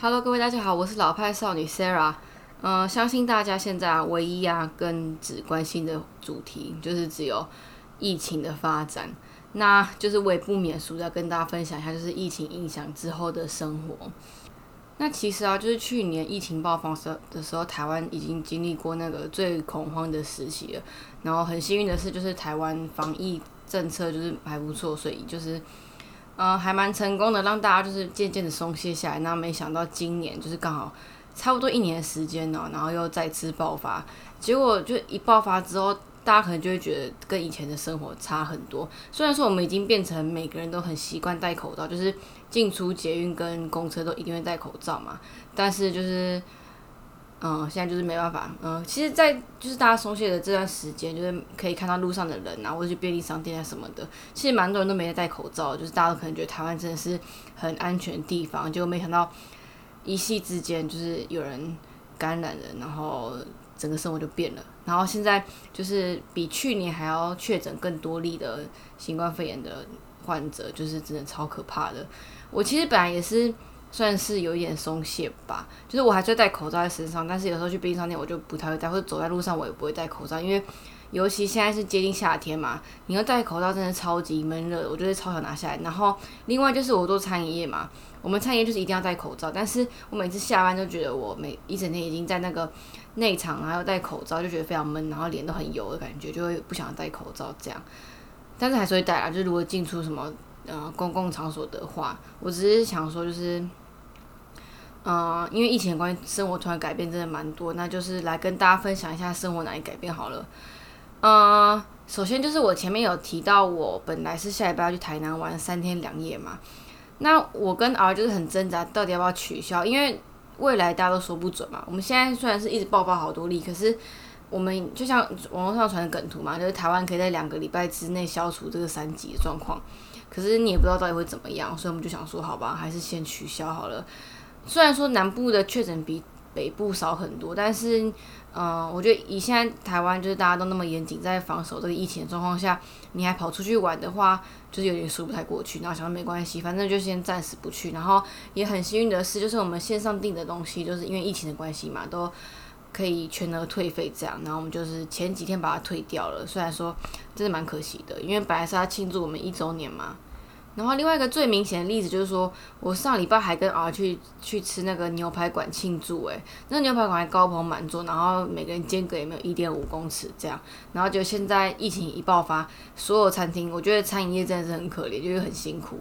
Hello，各位大家好，我是老派少女 Sarah。嗯，相信大家现在啊，唯一啊，跟只关心的主题就是只有疫情的发展。那就是我也不免俗的跟大家分享一下，就是疫情影响之后的生活。那其实啊，就是去年疫情爆发时的时候，台湾已经经历过那个最恐慌的时期了。然后很幸运的是，就是台湾防疫政策就是还不错，所以就是。嗯，还蛮成功的，让大家就是渐渐的松懈下来。那没想到今年就是刚好差不多一年的时间呢，然后又再次爆发。结果就一爆发之后，大家可能就会觉得跟以前的生活差很多。虽然说我们已经变成每个人都很习惯戴口罩，就是进出捷运跟公车都一定会戴口罩嘛，但是就是。嗯，现在就是没办法。嗯，其实，在就是大家松懈的这段时间，就是可以看到路上的人啊，或者去便利商店啊什么的，其实蛮多人都没戴口罩。就是大家都可能觉得台湾真的是很安全的地方，结果没想到一夕之间就是有人感染了，然后整个生活就变了。然后现在就是比去年还要确诊更多例的新冠肺炎的患者，就是真的超可怕的。我其实本来也是。算是有一点松懈吧，就是我还是戴口罩在身上，但是有时候去便利商店我就不太会戴，或者走在路上我也不会戴口罩，因为尤其现在是接近夏天嘛，你要戴口罩真的超级闷热，我就会超想拿下来。然后另外就是我做餐饮业嘛，我们餐饮业就是一定要戴口罩，但是我每次下班就觉得我每一整天已经在那个内场还要戴口罩，就觉得非常闷，然后脸都很油的感觉，就会不想戴口罩这样。但是还是会戴啊，就是如果进出什么。呃，公共场所的话，我只是想说，就是，嗯，因为疫情的关系，生活突然改变真的蛮多，那就是来跟大家分享一下生活哪里改变好了。嗯，首先就是我前面有提到，我本来是下礼拜要去台南玩三天两夜嘛，那我跟 R 就是很挣扎，到底要不要取消，因为未来大家都说不准嘛。我们现在虽然是一直爆发好多例，可是我们就像网络上传的梗图嘛，就是台湾可以在两个礼拜之内消除这个三级的状况。可是你也不知道到底会怎么样，所以我们就想说，好吧，还是先取消好了。虽然说南部的确诊比北部少很多，但是，嗯，我觉得以现在台湾就是大家都那么严谨，在防守这个疫情的状况下，你还跑出去玩的话，就是有点说不太过去。然后想说没关系，反正就先暂时不去。然后也很幸运的是，就是我们线上订的东西，就是因为疫情的关系嘛，都。可以全额退费这样，然后我们就是前几天把它退掉了。虽然说真的蛮可惜的，因为本来是要庆祝我们一周年嘛。然后另外一个最明显的例子就是说，我上礼拜还跟 R 去去吃那个牛排馆庆祝，诶，那牛排馆还高朋满座，然后每个人间隔也没有一点五公尺这样。然后就现在疫情一爆发，所有餐厅，我觉得餐饮业真的是很可怜，就是很辛苦。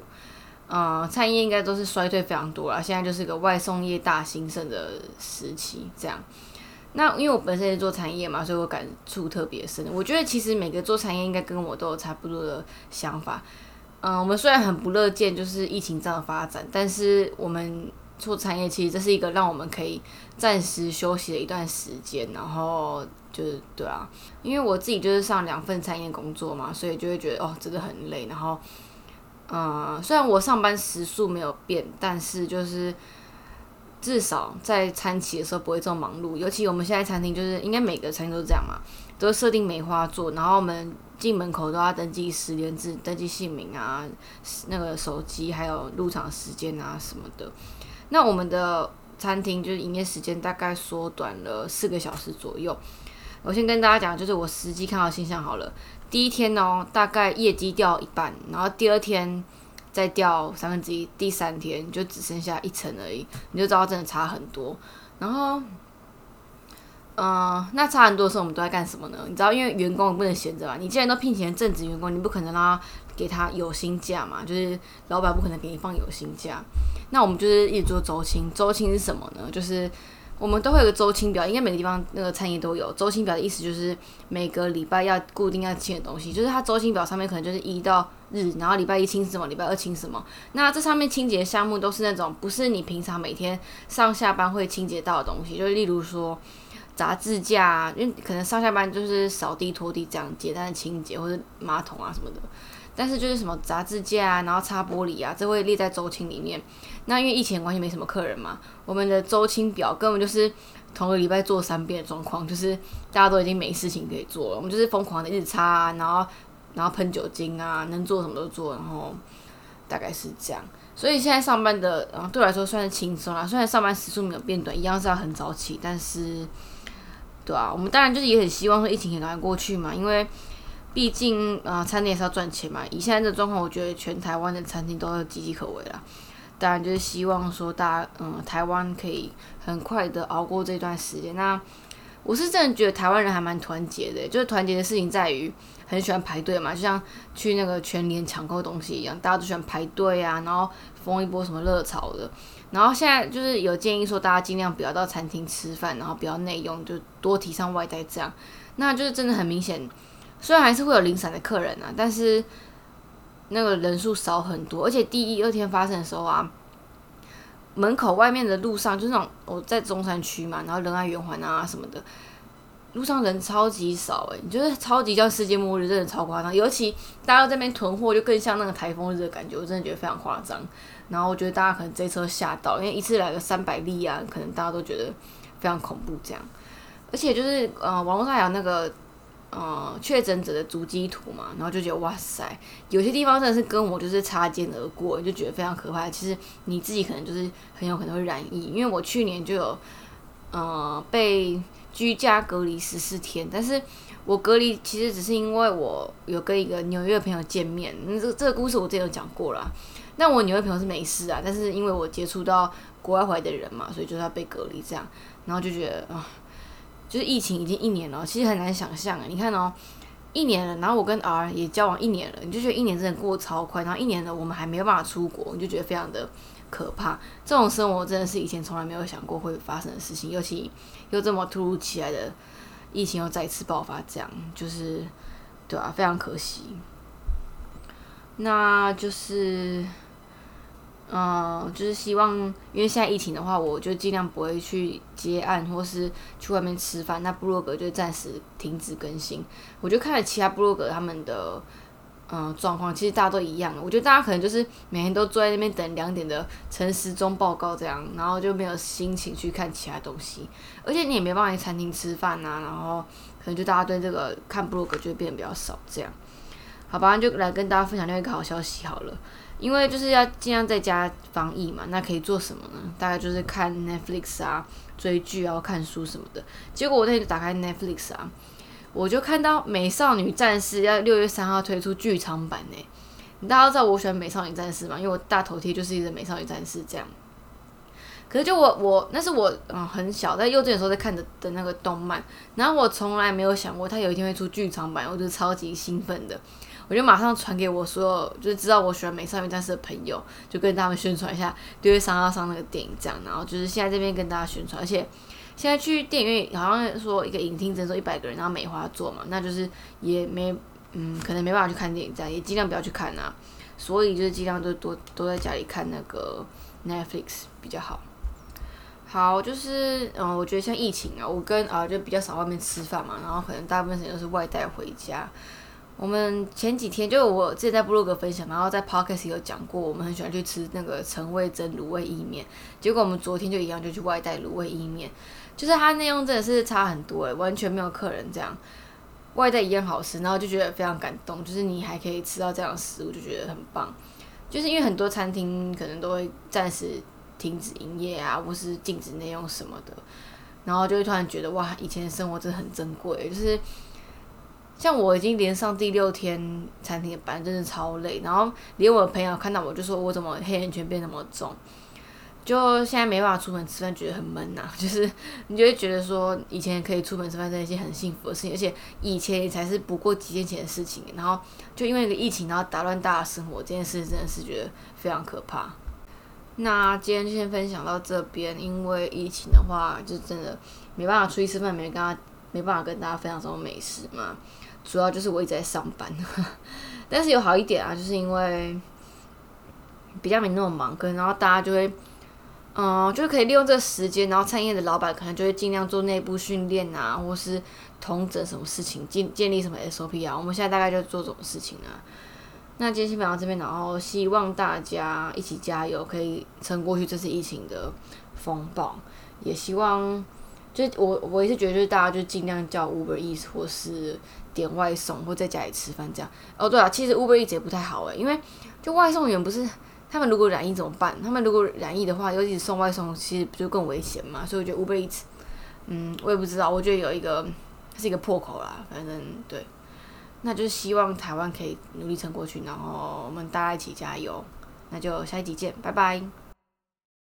嗯，餐饮业应该都是衰退非常多了，现在就是个外送业大兴盛的时期这样。那因为我本身是做产业嘛，所以我感触特别深。我觉得其实每个做产业应该跟我都有差不多的想法。嗯，我们虽然很不乐见就是疫情这样的发展，但是我们做产业其实这是一个让我们可以暂时休息的一段时间。然后就是对啊，因为我自己就是上两份餐饮工作嘛，所以就会觉得哦真的很累。然后嗯，虽然我上班时数没有变，但是就是。至少在餐期的时候不会这么忙碌，尤其我们现在餐厅就是应该每个餐厅都是这样嘛，都设定梅花座，然后我们进门口都要登记十连字，登记姓名啊，那个手机还有入场时间啊什么的。那我们的餐厅就是营业时间大概缩短了四个小时左右。我先跟大家讲，就是我实际看到现象好了，第一天哦，大概业绩掉一半，然后第二天。再掉三分之一，第三天就只剩下一层而已，你就知道真的差很多。然后，嗯，那差很多的时候，我们都在干什么呢？你知道，因为员工不能闲着嘛。你既然都聘请正职员工，你不可能让他给他有薪假嘛，就是老板不可能给你放有薪假。那我们就是一直做周清，周清是什么呢？就是。我们都会有个周清表，应该每个地方那个餐饮都有周清表的意思，就是每个礼拜要固定要清的东西，就是它周清表上面可能就是一到日，然后礼拜一清什么，礼拜二清什么。那这上面清洁项目都是那种不是你平常每天上下班会清洁到的东西，就例如说杂志架，因为可能上下班就是扫地拖地这样简单的清洁，或者马桶啊什么的。但是就是什么杂志架啊，然后擦玻璃啊，这会列在周清里面。那因为疫情关系没什么客人嘛，我们的周清表根本就是同个礼拜做三遍的状况，就是大家都已经没事情可以做了，我们就是疯狂的一直擦，然后然后喷酒精啊，能做什么都做，然后大概是这样。所以现在上班的，嗯，对我来说算是轻松啦。虽然上班时数没有变短，一样是要很早起，但是，对啊，我们当然就是也很希望说疫情可以赶快过去嘛，因为毕竟啊，餐厅也是要赚钱嘛。以现在这状况，我觉得全台湾的餐厅都是岌岌可危啦。当然就是希望说大家，嗯，台湾可以很快的熬过这段时间。那我是真的觉得台湾人还蛮团结的，就是团结的事情在于很喜欢排队嘛，就像去那个全联抢购东西一样，大家都喜欢排队啊，然后封一波什么热潮的。然后现在就是有建议说，大家尽量不要到餐厅吃饭，然后不要内用，就多提倡外带这样。那就是真的很明显，虽然还是会有零散的客人啊，但是那个人数少很多，而且第一二天发生的时候啊。门口外面的路上就是那种我在中山区嘛，然后仁爱圆环啊什么的，路上人超级少诶，你觉得超级像世界末日，真的超夸张。尤其大家这边囤货，就更像那个台风日的感觉，我真的觉得非常夸张。然后我觉得大家可能这车吓到，因为一次来个三百例啊，可能大家都觉得非常恐怖这样。而且就是呃，网络上有那个。呃，确诊者的足迹图嘛，然后就觉得哇塞，有些地方真的是跟我就是擦肩而过，就觉得非常可怕。其实你自己可能就是很有可能会染疫，因为我去年就有呃被居家隔离十四天，但是我隔离其实只是因为我有跟一个纽约的朋友见面，那这个这个故事我之前有讲过了。那我纽约朋友是没事啊，但是因为我接触到国外回来的人嘛，所以就是要被隔离这样，然后就觉得啊。就是疫情已经一年了，其实很难想象啊！你看哦，一年了，然后我跟 R 也交往一年了，你就觉得一年真的过超快，然后一年了我们还没有办法出国，你就觉得非常的可怕。这种生活真的是以前从来没有想过会发生的事情，尤其又这么突如其来的疫情又再次爆发，这样就是对啊，非常可惜。那就是。嗯，就是希望，因为现在疫情的话，我就尽量不会去接案或是去外面吃饭。那部落格就暂时停止更新。我就看了其他部落格他们的嗯状况，其实大家都一样。我觉得大家可能就是每天都坐在那边等两点的陈时中报告这样，然后就没有心情去看其他东西。而且你也没办法去餐厅吃饭呐，然后可能就大家对这个看部落格就会变得比较少这样。好吧，就来跟大家分享另外一个好消息好了。因为就是要尽量在家防疫嘛，那可以做什么呢？大概就是看 Netflix 啊，追剧啊，看书什么的。结果我那天就打开 Netflix 啊，我就看到《美少女战士》要六月三号推出剧场版呢。大家都知道我喜欢《美少女战士》嘛？因为我大头贴就是一个《美少女战士》这样。可是就我我那是我嗯很小在幼稚园时候在看的的那个动漫，然后我从来没有想过它有一天会出剧场版，我就超级兴奋的。我就马上传给我所有就是知道我喜欢美少女战士的朋友，就跟他们宣传一下六月三号上那个电影这样，然后就是现在这边跟大家宣传，而且现在去电影院好像说一个影厅只能坐一百个人，然后梅花座嘛，那就是也没嗯可能没办法去看电影这样，也尽量不要去看啊，所以就是尽量都多都在家里看那个 Netflix 比较好。好，就是嗯，我觉得像疫情啊，我跟啊就比较少外面吃饭嘛，然后可能大部分时间都是外带回家。我们前几天就我之前在部落格分享，然后在 podcast 有讲过，我们很喜欢去吃那个陈味蒸卤味意面。结果我们昨天就一样，就去外带卤味意面，就是它内容真的是差很多诶，完全没有客人这样，外带一样好吃，然后就觉得非常感动，就是你还可以吃到这样的食物，就觉得很棒。就是因为很多餐厅可能都会暂时停止营业啊，或是禁止内容什么的，然后就会突然觉得哇，以前的生活真的很珍贵，就是。像我已经连上第六天餐厅的班，真的超累。然后连我的朋友看到我就说：“我怎么黑眼圈变那么重？”就现在没办法出门吃饭，觉得很闷呐。就是你就会觉得说，以前可以出门吃饭是一件很幸福的事情，而且以前也才是不过几天前的事情。然后就因为一个疫情，然后打乱大家生活，这件事真的是觉得非常可怕。那今天就先分享到这边，因为疫情的话，就真的没办法出去吃饭，没跟他没办法跟大家分享什么美食嘛。主要就是我一直在上班，但是有好一点啊，就是因为比较没那么忙，跟然后大家就会，嗯，就是可以利用这个时间，然后餐饮业的老板可能就会尽量做内部训练啊，或是统整什么事情，建建立什么 SOP 啊。我们现在大概就做这种事情啊。那今天先讲到这边，然后希望大家一起加油，可以撑过去这次疫情的风暴，也希望。就我我也是觉得，就是大家就尽量叫 Uber Eats 或是点外送，或在家里吃饭这样。哦，对啊，其实 Uber Eats 也不太好诶，因为就外送员不是他们如果染疫怎么办？他们如果染疫的话，尤其是送外送，其实不就更危险嘛？所以我觉得 Uber Eats，嗯，我也不知道，我觉得有一个是一个破口啦。反正对，那就是希望台湾可以努力撑过去，然后我们大家一起加油。那就下一集见，拜拜。